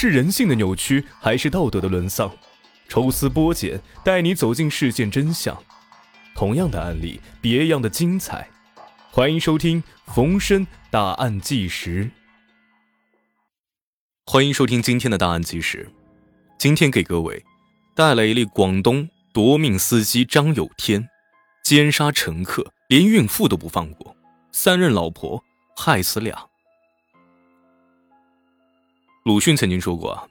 是人性的扭曲，还是道德的沦丧？抽丝剥茧，带你走进事件真相。同样的案例，别样的精彩。欢迎收听冯生大案纪实。欢迎收听今天的大案纪实。今天给各位带来一例广东夺命司机张有天，奸杀乘客，连孕妇都不放过，三任老婆害死俩。鲁迅曾经说过，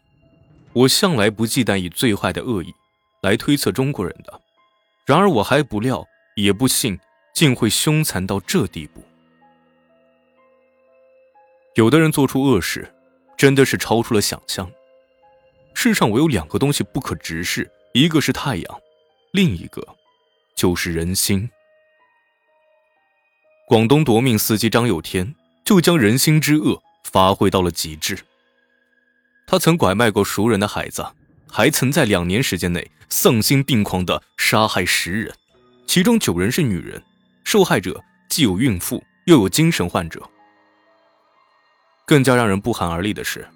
我向来不忌惮以最坏的恶意来推测中国人的，然而我还不料，也不信，竟会凶残到这地步。有的人做出恶事，真的是超出了想象。世上唯有两个东西不可直视，一个是太阳，另一个就是人心。广东夺命司机张有天就将人心之恶发挥到了极致。他曾拐卖过熟人的孩子，还曾在两年时间内丧心病狂地杀害十人，其中九人是女人，受害者既有孕妇又有精神患者。更加让人不寒而栗的是，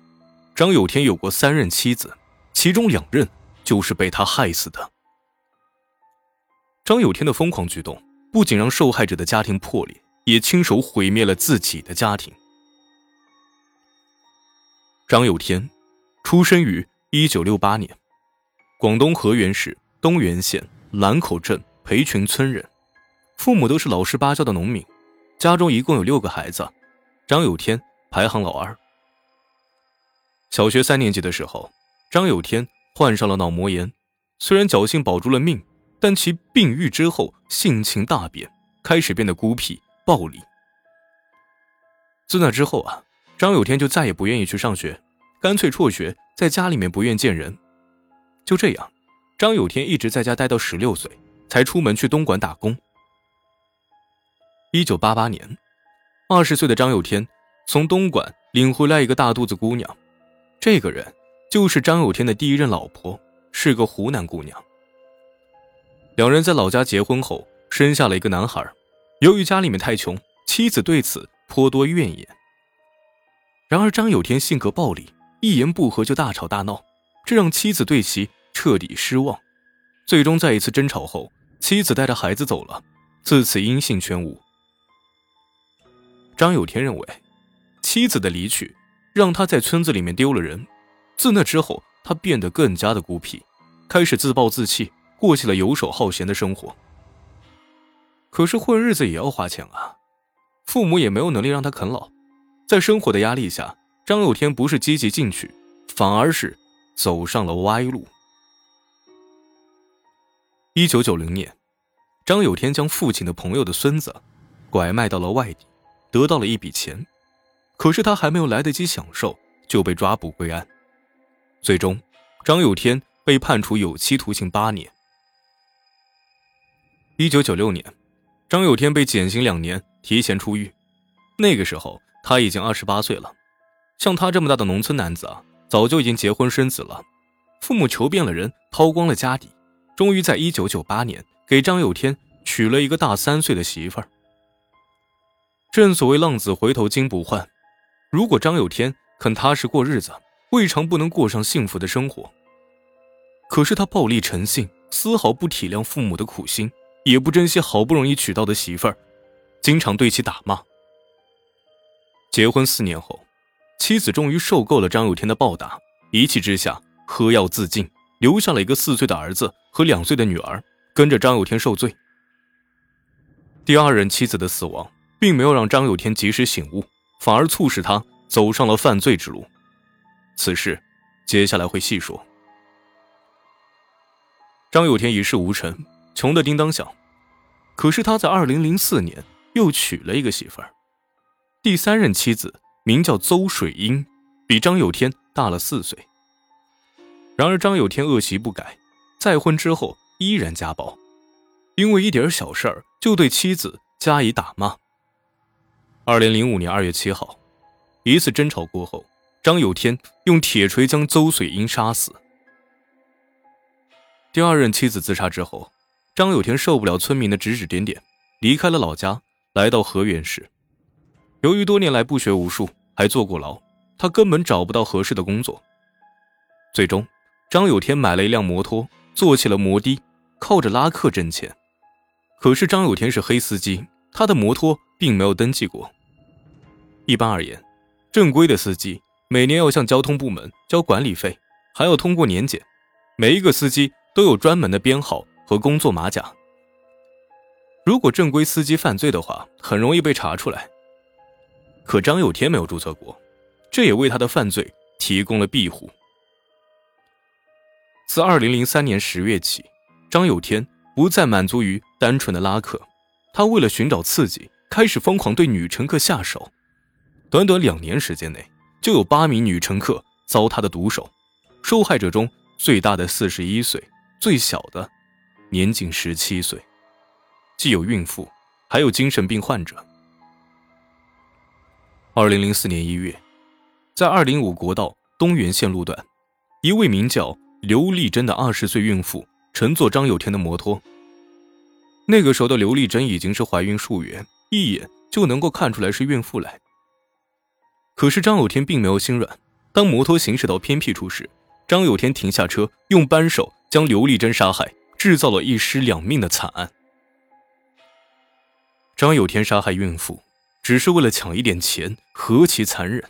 张有天有过三任妻子，其中两任就是被他害死的。张有天的疯狂举动不仅让受害者的家庭破裂，也亲手毁灭了自己的家庭。张有天。出生于一九六八年，广东河源市东源县兰口镇培群村人，父母都是老实巴交的农民，家中一共有六个孩子，张有天排行老二。小学三年级的时候，张有天患上了脑膜炎，虽然侥幸保住了命，但其病愈之后性情大变，开始变得孤僻暴力。自那之后啊，张有天就再也不愿意去上学。干脆辍学，在家里面不愿见人。就这样，张有天一直在家待到十六岁，才出门去东莞打工。一九八八年，二十岁的张有天从东莞领回来一个大肚子姑娘，这个人就是张有天的第一任老婆，是个湖南姑娘。两人在老家结婚后，生下了一个男孩。由于家里面太穷，妻子对此颇多怨言。然而张有天性格暴戾。一言不合就大吵大闹，这让妻子对其彻底失望。最终在一次争吵后，妻子带着孩子走了，自此音信全无。张有天认为，妻子的离去让他在村子里面丢了人。自那之后，他变得更加的孤僻，开始自暴自弃，过起了游手好闲的生活。可是混日子也要花钱啊，父母也没有能力让他啃老，在生活的压力下。张有天不是积极进取，反而是走上了歪路。一九九零年，张有天将父亲的朋友的孙子拐卖到了外地，得到了一笔钱。可是他还没有来得及享受，就被抓捕归案。最终，张有天被判处有期徒刑八年。一九九六年，张有天被减刑两年，提前出狱。那个时候他已经二十八岁了。像他这么大的农村男子啊，早就已经结婚生子了，父母求遍了人，掏光了家底，终于在一九九八年给张有天娶了一个大三岁的媳妇儿。正所谓浪子回头金不换，如果张有天肯踏实过日子，未尝不能过上幸福的生活。可是他暴力成性，丝毫不体谅父母的苦心，也不珍惜好不容易娶到的媳妇儿，经常对其打骂。结婚四年后。妻子终于受够了张有天的暴打，一气之下喝药自尽，留下了一个四岁的儿子和两岁的女儿，跟着张有天受罪。第二任妻子的死亡，并没有让张有天及时醒悟，反而促使他走上了犯罪之路。此事，接下来会细说。张有天一事无成，穷得叮当响。可是他在二零零四年又娶了一个媳妇儿，第三任妻子。名叫邹水英，比张有天大了四岁。然而张有天恶习不改，再婚之后依然家暴，因为一点小事儿就对妻子加以打骂。二零零五年二月七号，一次争吵过后，张有天用铁锤将邹水英杀死。第二任妻子自杀之后，张有天受不了村民的指指点点，离开了老家，来到河源市。由于多年来不学无术，还坐过牢，他根本找不到合适的工作。最终，张有天买了一辆摩托，做起了摩的，靠着拉客挣钱。可是张有天是黑司机，他的摩托并没有登记过。一般而言，正规的司机每年要向交通部门交管理费，还要通过年检，每一个司机都有专门的编号和工作马甲。如果正规司机犯罪的话，很容易被查出来。可张有天没有注册过，这也为他的犯罪提供了庇护。自二零零三年十月起，张有天不再满足于单纯的拉客，他为了寻找刺激，开始疯狂对女乘客下手。短短两年时间内，就有八名女乘客遭他的毒手。受害者中最大的四十一岁，最小的年仅十七岁。既有孕妇，还有精神病患者。二零零四年一月，在二零五国道东源线路段，一位名叫刘丽珍的二十岁孕妇乘坐张有天的摩托。那个时候的刘丽珍已经是怀孕数月，一眼就能够看出来是孕妇来。可是张有天并没有心软，当摩托行驶到偏僻处时，张有天停下车，用扳手将刘丽珍杀害，制造了一尸两命的惨案。张有天杀害孕妇，只是为了抢一点钱，何其残忍！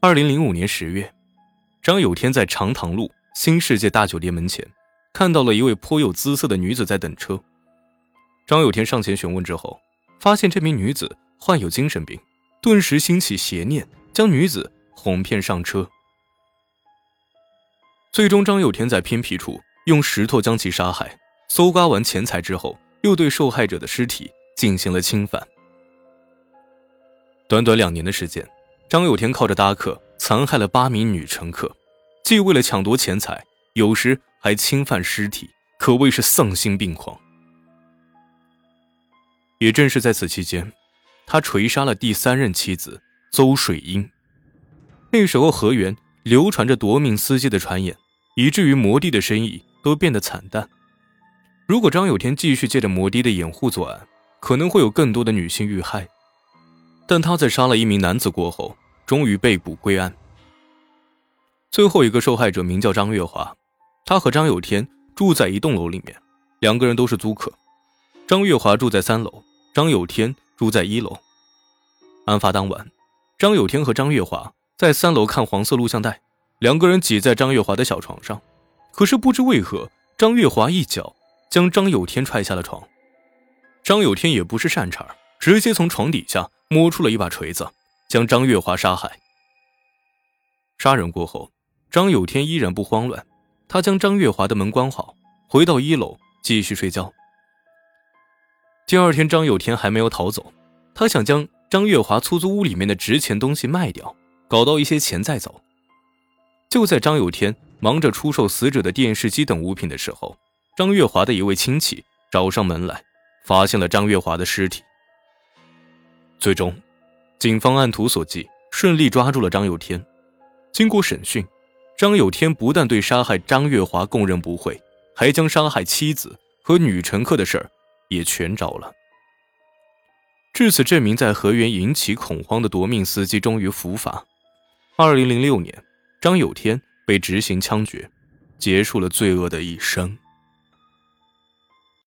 二零零五年十月，张有天在长塘路新世界大酒店门前，看到了一位颇有姿色的女子在等车。张有天上前询问之后，发现这名女子患有精神病，顿时兴起邪念，将女子哄骗上车。最终，张有天在偏僻处用石头将其杀害，搜刮完钱财之后。又对受害者的尸体进行了侵犯。短短两年的时间，张有天靠着搭客残害了八名女乘客，既为了抢夺钱财，有时还侵犯尸体，可谓是丧心病狂。也正是在此期间，他锤杀了第三任妻子邹水英。那时候，河源流传着夺命司机的传言，以至于摩的的生意都变得惨淡。如果张有天继续借着摩的的掩护作案，可能会有更多的女性遇害。但他在杀了一名男子过后，终于被捕归案。最后一个受害者名叫张月华，他和张有天住在一栋楼里面，两个人都是租客。张月华住在三楼，张有天住在一楼。案发当晚，张有天和张月华在三楼看黄色录像带，两个人挤在张月华的小床上，可是不知为何，张月华一脚。将张有天踹下了床，张有天也不是善茬，直接从床底下摸出了一把锤子，将张月华杀害。杀人过后，张有天依然不慌乱，他将张月华的门关好，回到一楼继续睡觉。第二天，张有天还没有逃走，他想将张月华出租屋里面的值钱东西卖掉，搞到一些钱再走。就在张有天忙着出售死者的电视机等物品的时候。张月华的一位亲戚找上门来，发现了张月华的尸体。最终，警方按图索骥，顺利抓住了张有天。经过审讯，张有天不但对杀害张月华供认不讳，还将杀害妻子和女乘客的事儿也全招了。至此，这名在河源引起恐慌的夺命司机终于伏法。二零零六年，张有天被执行枪决，结束了罪恶的一生。